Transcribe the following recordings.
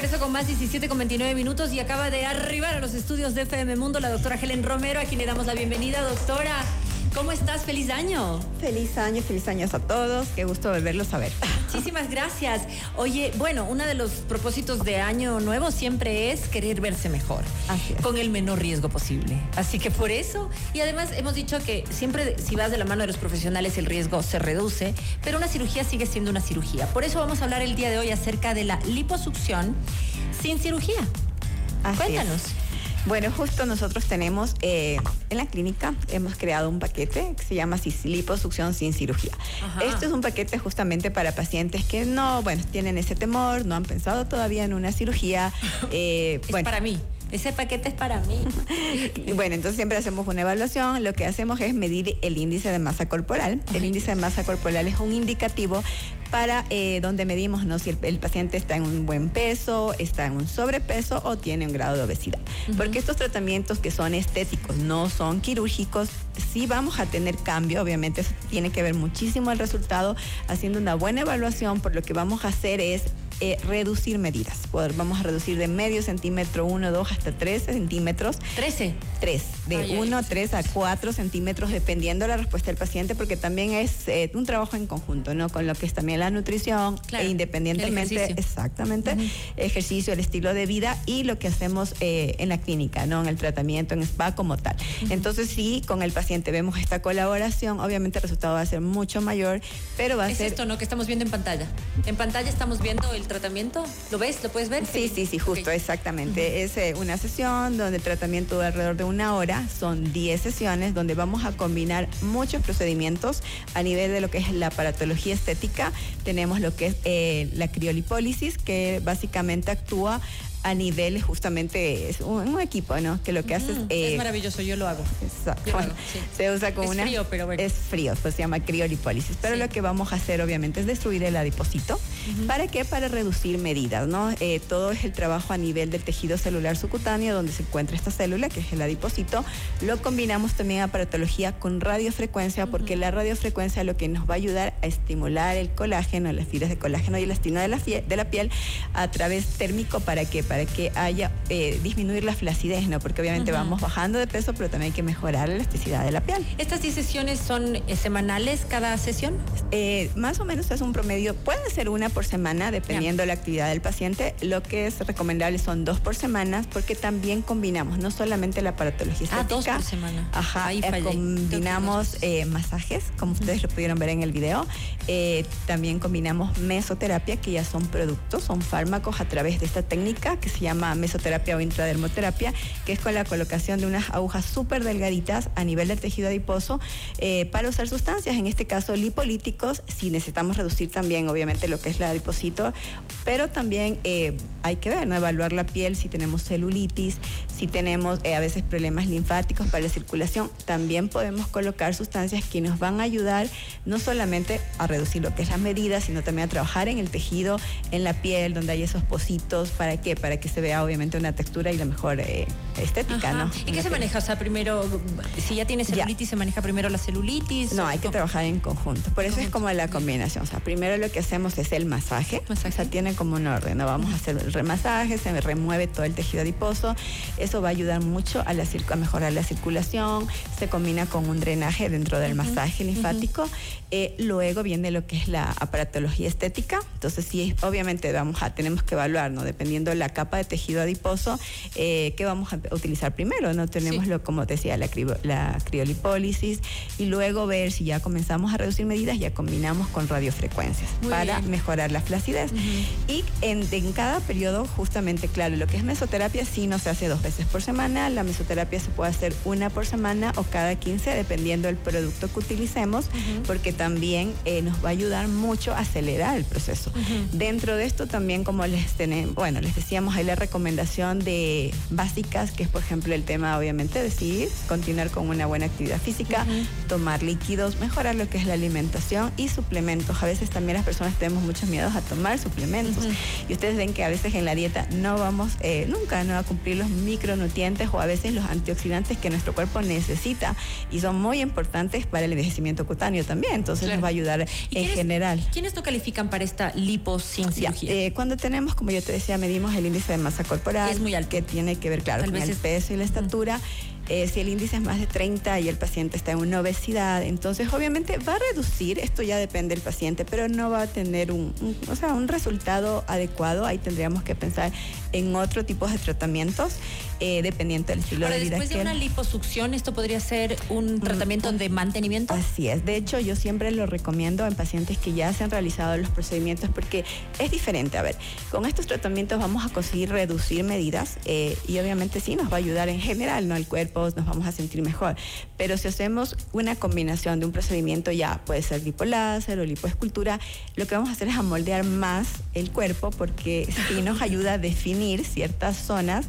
regreso con más 17 con 29 minutos y acaba de arribar a los estudios de FM Mundo la doctora Helen Romero, a quien le damos la bienvenida. Doctora, ¿cómo estás? Feliz año. Feliz año, feliz años a todos. Qué gusto volverlos a ver. Muchísimas gracias. Oye, bueno, uno de los propósitos de año nuevo siempre es querer verse mejor, Así es. con el menor riesgo posible. Así que por eso, y además hemos dicho que siempre si vas de la mano de los profesionales el riesgo se reduce, pero una cirugía sigue siendo una cirugía. Por eso vamos a hablar el día de hoy acerca de la liposucción sin cirugía. Así Cuéntanos. es. Bueno, justo nosotros tenemos eh, en la clínica, hemos creado un paquete que se llama liposucción sin cirugía. Ajá. Esto es un paquete justamente para pacientes que no, bueno, tienen ese temor, no han pensado todavía en una cirugía. eh, Es bueno, para mí. Ese paquete es para mí. Bueno, entonces siempre hacemos una evaluación. Lo que hacemos es medir el índice de masa corporal. El índice de masa corporal es un indicativo para eh, donde medimos ¿no? si el, el paciente está en un buen peso, está en un sobrepeso o tiene un grado de obesidad. Porque estos tratamientos que son estéticos, no son quirúrgicos, sí vamos a tener cambio. Obviamente eso tiene que ver muchísimo el resultado. Haciendo una buena evaluación, por lo que vamos a hacer es eh, reducir medidas. Poder- vamos a reducir de medio centímetro, 1, 2 hasta 3 centímetros 13. 3, de Ay, ay, 1 ay. 3 a 4 centímetros, dependiendo de la respuesta del paciente, porque también es eh, un trabajo en conjunto, ¿no? Con lo que es también la nutrición, Claro, e independientemente, el ejercicio. exactamente, ejercicio, el estilo de vida y lo que hacemos eh, en la clínica, ¿no? En el tratamiento, en spa como tal. Entonces, sí, con el paciente vemos esta colaboración, obviamente el resultado va a ser mucho mayor, pero va a Es ser... esto, ¿no? Que estamos viendo en pantalla. En pantalla estamos viendo el tratamiento. ¿Lo ves? ¿Lo puedes ver? Sí, sí, sí, justo, exactamente. Es eh, una sesión donde el tratamiento dura alrededor de una hora, son 10 sesiones donde vamos a combinar muchos procedimientos a nivel de lo que es la aparatología estética. Tenemos lo que es eh, la criolipólisis, que básicamente actúa a nivel justamente, es un, un equipo, ¿no? Que lo que hace es... Mm, eh, es maravilloso, yo lo hago. Exacto. Yo Bueno, hago, sí. Se usa Es una. frío, pero bueno. Es frío, pues se llama criolipólisis. Pero Sí. lo que vamos a hacer, obviamente, es destruir el adipocito. ¿Para qué? Para reducir medidas, ¿no? Eh, todo es el trabajo a nivel del tejido celular subcutáneo, donde se encuentra esta célula, que es el adipocito. Lo combinamos también a aparatología con radiofrecuencia, porque la radiofrecuencia lo que nos va a ayudar a estimular el colágeno, las fibras de colágeno y elastina de la, de la piel a través térmico. ¿Para qué? Para que haya, eh, disminuir la flacidez, ¿no? Porque obviamente vamos bajando de peso, pero también hay que mejorar la elasticidad de la piel. ¿Estas 10 sesiones son eh, semanales cada sesión? Eh, más o menos es un promedio, puede ser una por semana, dependiendo de la actividad del paciente. Lo que es recomendable son dos por semana, porque también combinamos no solamente la aparatología Ah, estética. dos por semana. Ajá, Ahí eh, combinamos masajes, como ustedes lo pudieron ver en el video. También combinamos mesoterapia, que ya son productos, son fármacos a través de esta técnica que se llama mesoterapia o intradermoterapia, que es con la colocación de unas agujas súper delgaditas a nivel del tejido adiposo eh, para usar sustancias, en este caso lipolíticos, si necesitamos reducir también obviamente lo que es la adipocito, pero también eh, hay que ver, evaluar la piel, si tenemos celulitis, si tenemos eh, a veces problemas linfáticos para la circulación, también podemos colocar sustancias que nos van a ayudar no solamente a reducir lo que es las medidas, sino también a trabajar en el tejido, en la piel, donde hay esos pocitos, ¿para qué? Que se vea obviamente una textura y la mejor eh, estética, Ajá. ¿no? ¿Y qué se maneja? O sea, primero, si ya tienes Ya. celulitis, ¿se maneja primero la celulitis? No, ¿O hay que trabajar en conjunto. Por eso es Conjunto. como la combinación. O sea, primero lo que hacemos es el masaje. Masaje. O sea, tiene como un orden. ¿no? Vamos a hacer el remasaje, se remueve todo el tejido adiposo. Eso va a ayudar mucho a, la a mejorar la circulación. Se combina con un drenaje dentro del masaje linfático. Eh, luego viene lo que es la aparatología estética. Entonces, sí, obviamente vamos a, tenemos que evaluar, ¿no? Dependiendo de la capa de tejido adiposo, eh, ¿qué vamos a utilizar primero? ¿no? Tenemos Sí. lo, como te decía, la, crio- la criolipólisis y luego ver si ya comenzamos a reducir medidas, ya combinamos con radiofrecuencias Muy para bien. mejorar la flacidez. Y en, en cada periodo, justamente, claro, lo que es mesoterapia sí no se hace dos veces por semana, la mesoterapia se puede hacer una por semana o cada 15, dependiendo del producto que utilicemos, porque también eh, nos va a ayudar mucho a acelerar el proceso. Dentro de esto también, como les tenemos, bueno, les decíamos tenemos ahí la recomendación de básicas, que es por ejemplo el tema obviamente de sí, continuar con una buena actividad física, tomar líquidos, mejorar lo que es la alimentación y suplementos. A veces también las personas tenemos muchos miedos a tomar suplementos y ustedes ven que a veces en la dieta no vamos eh, nunca no a cumplir los micronutrientes o a veces los antioxidantes que nuestro cuerpo necesita y son muy importantes para el envejecimiento cutáneo también, entonces nos va a ayudar en general. ¿Quiénes no califican para esta lipo sin cirugía? Eh, cuando tenemos, como yo te decía, medimos el índice de masa corporal, es muy alto. que tiene que ver, claro, con el peso y la estatura. Eh, si el índice es más de 30 y el paciente está en una obesidad, entonces obviamente va a reducir, esto ya depende del paciente, pero no va a tener un, o sea, un resultado adecuado. Ahí tendríamos que pensar en otro tipo de tratamientos eh, dependiendo del estilo de vida. Después de una liposucción, ¿esto podría ser un mm, tratamiento de mantenimiento? Así es. De hecho, yo siempre lo recomiendo en pacientes que ya se han realizado los procedimientos porque es diferente. A ver, con estos tratamientos vamos a conseguir reducir medidas eh, y obviamente sí nos va a ayudar en general, ¿no? El cuerpo nos vamos a sentir mejor. Pero si hacemos una combinación de un procedimiento ya, puede ser lipoláser o lipoescultura, lo que vamos a hacer es amoldear más el cuerpo porque sí nos ayuda a definir ciertas zonas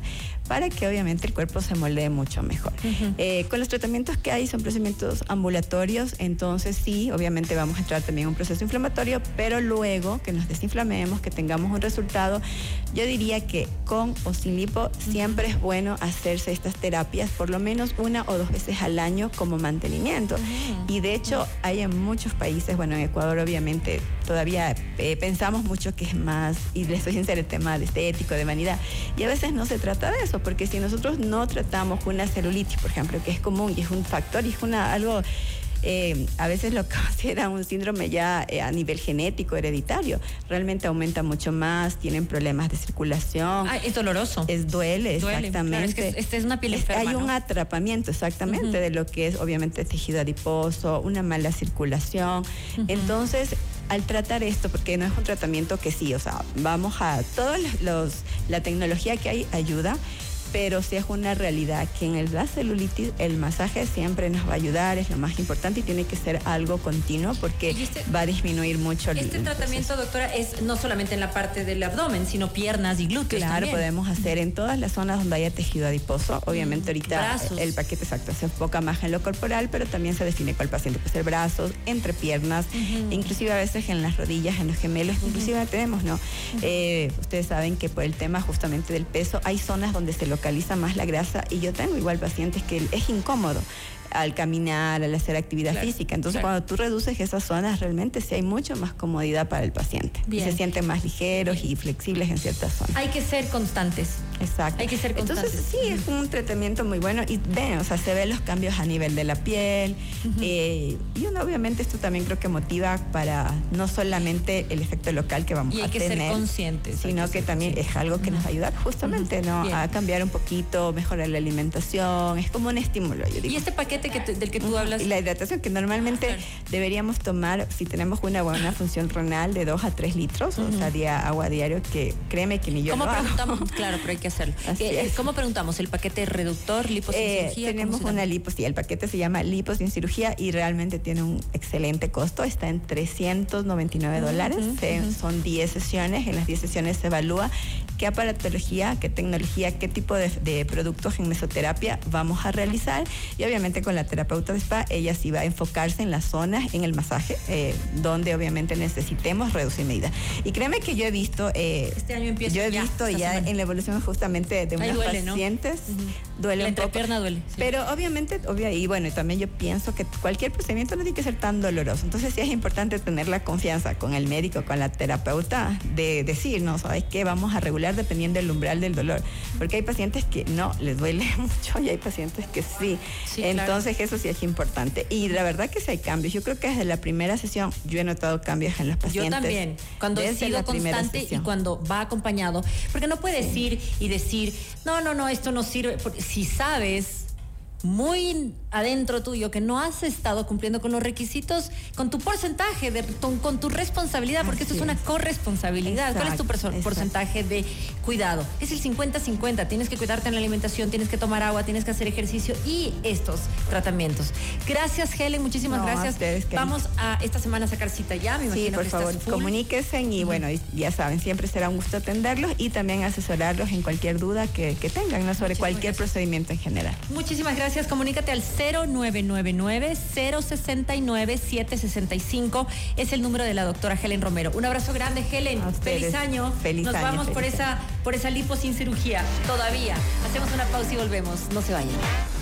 para que obviamente el cuerpo se moldee mucho mejor. Eh, con los tratamientos que hay son procedimientos ambulatorios, entonces sí, obviamente vamos a entrar también en un proceso inflamatorio, pero luego que nos desinflamemos, que tengamos un resultado, yo diría que con o sin lipo siempre es bueno hacerse estas terapias por lo menos una o dos veces al año como mantenimiento. Y de hecho hay en muchos países, bueno, en Ecuador obviamente todavía eh, pensamos mucho que es más, y les estoy sincera, el tema de estético, de vanidad, y a veces no se trata de eso porque si nosotros no tratamos una celulitis, por ejemplo, que es común y es un factor y es una, algo eh, a veces lo considera un síndrome ya eh, a nivel genético, hereditario. Realmente aumenta mucho más, tienen problemas de circulación. Ah, es doloroso. Es duele, exactamente. es esta es una piel enferma, Hay un atrapamiento, exactamente, de lo que es obviamente tejido adiposo, una mala circulación. Entonces, al tratar esto, porque no es un tratamiento que sí, o sea, vamos a todos los la tecnología que hay ayuda pero si es una realidad que en la celulitis el masaje siempre nos va a ayudar, es lo más importante y tiene que ser algo continuo porque este va a disminuir mucho el Este tratamiento, doctora, es no solamente en la parte del abdomen, sino piernas y glúteos. Claro, podemos hacer en todas las zonas donde haya tejido adiposo. Obviamente ahorita el paquete exacto se enfoca más en lo corporal, pero también se define con el paciente. Puede ser brazos, entre piernas, inclusive a veces en las rodillas, en los gemelos, inclusive tenemos, ¿no? Eh, ustedes saben que por el tema justamente del peso hay zonas donde se lo localiza más la grasa y yo tengo igual pacientes que es incómodo al caminar, al hacer actividad física. Entonces, cuando tú reduces esas zonas, realmente sí hay mucho más comodidad para el paciente. Y se sienten más ligeros y flexibles en ciertas zonas. Hay que ser constantes. Exacto. Hay que ser constantes. Entonces, sí, es un tratamiento muy bueno y ven, o sea, se ven los cambios a nivel de la piel. Eh, y uno, obviamente, esto también creo que motiva para no solamente el efecto local que vamos y hay a que tener, ser conscientes. Sino que, también es algo que nos ayuda justamente, ¿no? A cambiar un poquito, mejorar la alimentación. Es como un estímulo, yo digo. Y este paquete del que tú hablas. Y la hidratación, que normalmente deberíamos tomar, si tenemos una buena función renal, de 2 a 3 litros, o sea, día, agua diario, que créeme que ni yo ¿Cómo preguntamos? Claro, pero hay que hacerlo. Eh, ¿Cómo preguntamos? ¿El paquete reductor, lipo sin eh, cirugía? Tenemos una lipo, sí, el paquete se llama lipo sin cirugía y realmente tiene un excelente costo, está en 399 dólares, son 10 sesiones, en las 10 sesiones se evalúa qué aparatología, qué tecnología, qué tipo de, de productos en mesoterapia vamos a realizar y obviamente con la terapeuta de spa, ella sí va a enfocarse en las zonas, en el masaje, eh, donde obviamente necesitemos reducir medidas. Y créeme que yo he visto, eh, este año yo he visto ya en la evolución justamente de unos pacientes, duele un poco. duele. Pero obviamente, y bueno, también yo pienso que cualquier procedimiento no tiene que ser tan doloroso. Entonces sí es importante tener la confianza con el médico, con la terapeuta, de decir, no, ¿sabes qué? Vamos a regular dependiendo del umbral del dolor. Porque hay pacientes que no les duele mucho y hay pacientes que sí. Entonces eso sí es importante. Y la verdad que sí hay cambios. Yo creo que desde la primera sesión yo he notado cambios en los pacientes. Yo también. Cuando he sido constante y cuando va acompañado. Porque no puedes ir y decir, no, no, no, esto no sirve. Porque si sabes muy adentro tuyo que no has estado cumpliendo con los requisitos, con tu porcentaje, de, con, tu responsabilidad, porque esto es una corresponsabilidad. ¿Cuál es tu porcentaje de cuidado? Es el 50-50. Tienes que cuidarte en la alimentación, tienes que tomar agua, tienes que hacer ejercicio y estos tratamientos. Gracias, Helen. Muchísimas gracias. Vamos a esta semana a sacar cita ya. Me sí, por favor, comuníquense y bueno, ya saben, siempre será un gusto atenderlos y también asesorarlos en cualquier duda que, tengan ¿no? sobre cualquier procedimiento en general. Muchísimas gracias. Comunícate al 0999-069-765. Es el número de la doctora Helen Romero. Un abrazo grande, Helen. Feliz año. Feliz Nos vamos por esa, por esa lipo sin cirugía. Todavía. Hacemos una pausa y volvemos. No se vayan.